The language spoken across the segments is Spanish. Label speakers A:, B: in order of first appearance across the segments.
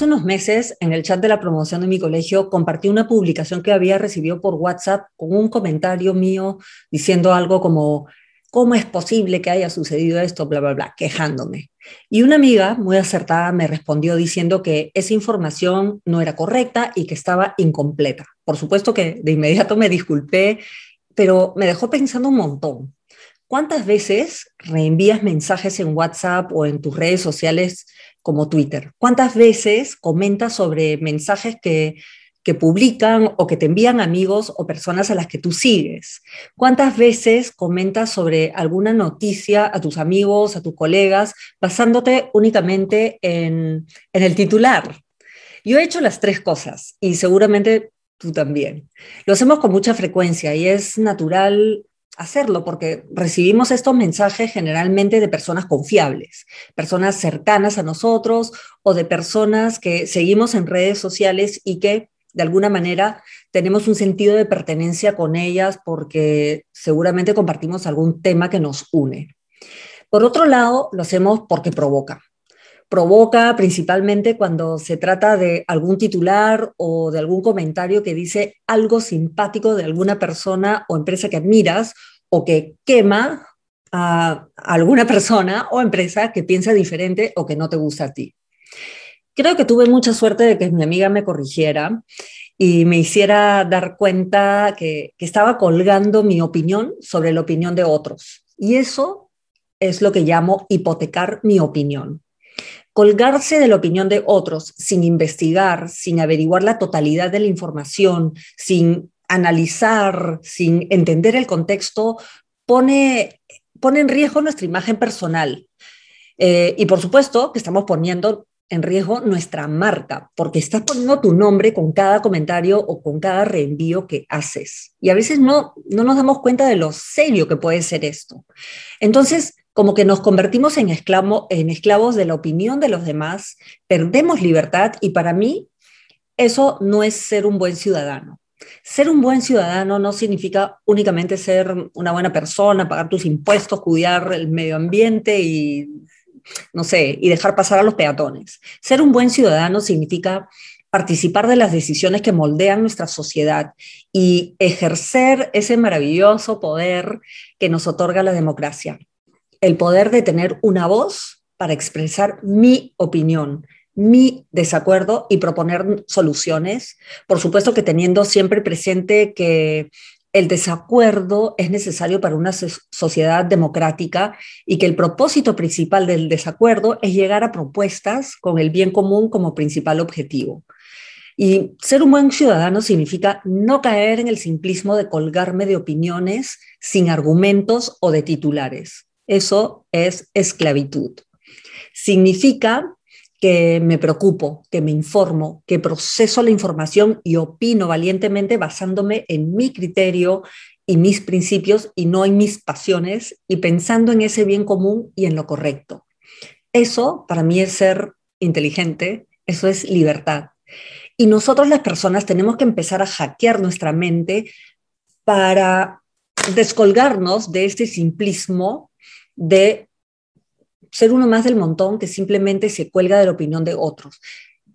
A: Hace unos meses, en el chat de la promoción de mi colegio, compartí una publicación que había recibido por WhatsApp con un comentario mío diciendo algo como, ¿cómo es posible que haya sucedido esto? Bla, bla, bla, quejándome. Y una amiga muy acertada me respondió diciendo que esa información no era correcta y que estaba incompleta. Por supuesto que de inmediato me disculpé, pero me dejó pensando un montón. ¿Cuántas veces reenvías mensajes en WhatsApp o en tus redes sociales como Twitter? ¿Cuántas veces comentas sobre mensajes que, que publican o que te envían amigos o personas a las que tú sigues? ¿Cuántas veces comentas sobre alguna noticia a tus amigos, a tus colegas, basándote únicamente en, en el titular? Yo he hecho las tres cosas y seguramente tú también. Lo hacemos con mucha frecuencia y es natural hacerlo porque recibimos estos mensajes generalmente de personas confiables, personas cercanas a nosotros o de personas que seguimos en redes sociales y que de alguna manera tenemos un sentido de pertenencia con ellas porque seguramente compartimos algún tema que nos une. Por otro lado, lo hacemos porque provoca provoca principalmente cuando se trata de algún titular o de algún comentario que dice algo simpático de alguna persona o empresa que admiras o que quema a alguna persona o empresa que piensa diferente o que no te gusta a ti. Creo que tuve mucha suerte de que mi amiga me corrigiera y me hiciera dar cuenta que, que estaba colgando mi opinión sobre la opinión de otros. Y eso es lo que llamo hipotecar mi opinión colgarse de la opinión de otros sin investigar, sin averiguar la totalidad de la información, sin analizar, sin entender el contexto, pone, pone en riesgo nuestra imagen personal. Eh, y por supuesto que estamos poniendo en riesgo nuestra marca, porque estás poniendo tu nombre con cada comentario o con cada reenvío que haces. Y a veces no, no nos damos cuenta de lo serio que puede ser esto. Entonces, como que nos convertimos en, en esclavos de la opinión de los demás, perdemos libertad y para mí eso no es ser un buen ciudadano. Ser un buen ciudadano no significa únicamente ser una buena persona, pagar tus impuestos, cuidar el medio ambiente y, no sé, y dejar pasar a los peatones. Ser un buen ciudadano significa participar de las decisiones que moldean nuestra sociedad y ejercer ese maravilloso poder que nos otorga la democracia el poder de tener una voz para expresar mi opinión, mi desacuerdo y proponer soluciones. Por supuesto que teniendo siempre presente que el desacuerdo es necesario para una sociedad democrática y que el propósito principal del desacuerdo es llegar a propuestas con el bien común como principal objetivo. Y ser un buen ciudadano significa no caer en el simplismo de colgarme de opiniones sin argumentos o de titulares. Eso es esclavitud. Significa que me preocupo, que me informo, que proceso la información y opino valientemente basándome en mi criterio y mis principios y no en mis pasiones y pensando en ese bien común y en lo correcto. Eso para mí es ser inteligente, eso es libertad. Y nosotros las personas tenemos que empezar a hackear nuestra mente para descolgarnos de este simplismo de ser uno más del montón que simplemente se cuelga de la opinión de otros.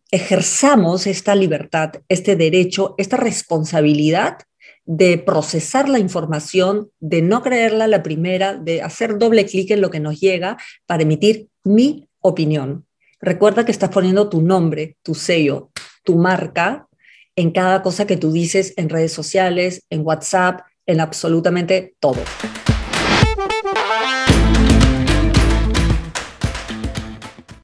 A: Ejerzamos esta libertad, este derecho, esta responsabilidad de procesar la información, de no creerla la primera, de hacer doble clic en lo que nos llega para emitir mi opinión. Recuerda que estás poniendo tu nombre, tu sello, tu marca en cada cosa que tú dices en redes sociales, en WhatsApp, en absolutamente todo.